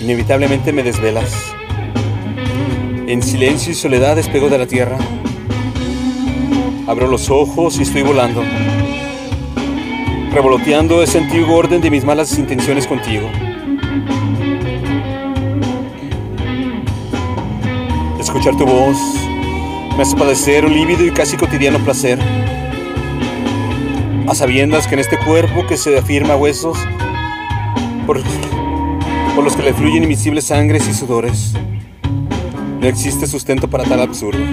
Inevitablemente me desvelas. En silencio y soledad despego de la tierra. Abro los ojos y estoy volando. Revoloteando ese antiguo orden de mis malas intenciones contigo. Escuchar tu voz me hace padecer un lívido y casi cotidiano placer. A sabiendas que en este cuerpo que se afirma huesos, por, por los que le fluyen invisibles sangres y sudores, no existe sustento para tal absurdo.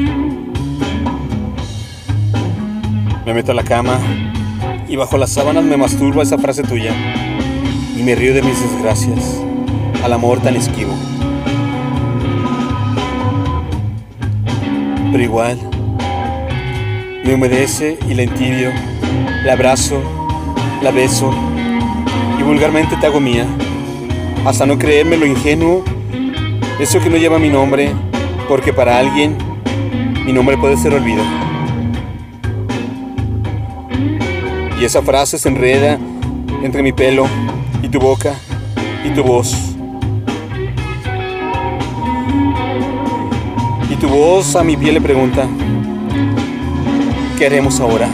Me meto a la cama y bajo las sábanas me masturbo esa frase tuya y me río de mis desgracias, al amor tan esquivo. Pero igual, me humedece y la entibio, la abrazo, la beso y vulgarmente te hago mía, hasta no creerme lo ingenuo, eso que no lleva mi nombre, porque para alguien mi nombre puede ser olvido. Y esa frase se enreda entre mi pelo y tu boca y tu voz. Y tu voz a mi piel le pregunta, ¿qué haremos ahora?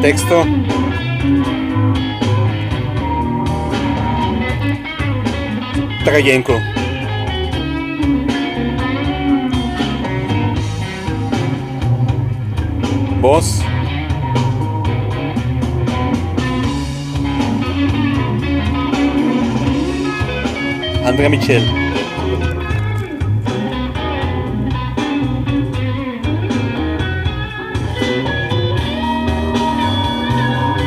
Texto. Tagayenko. Voz. Andrea Michel.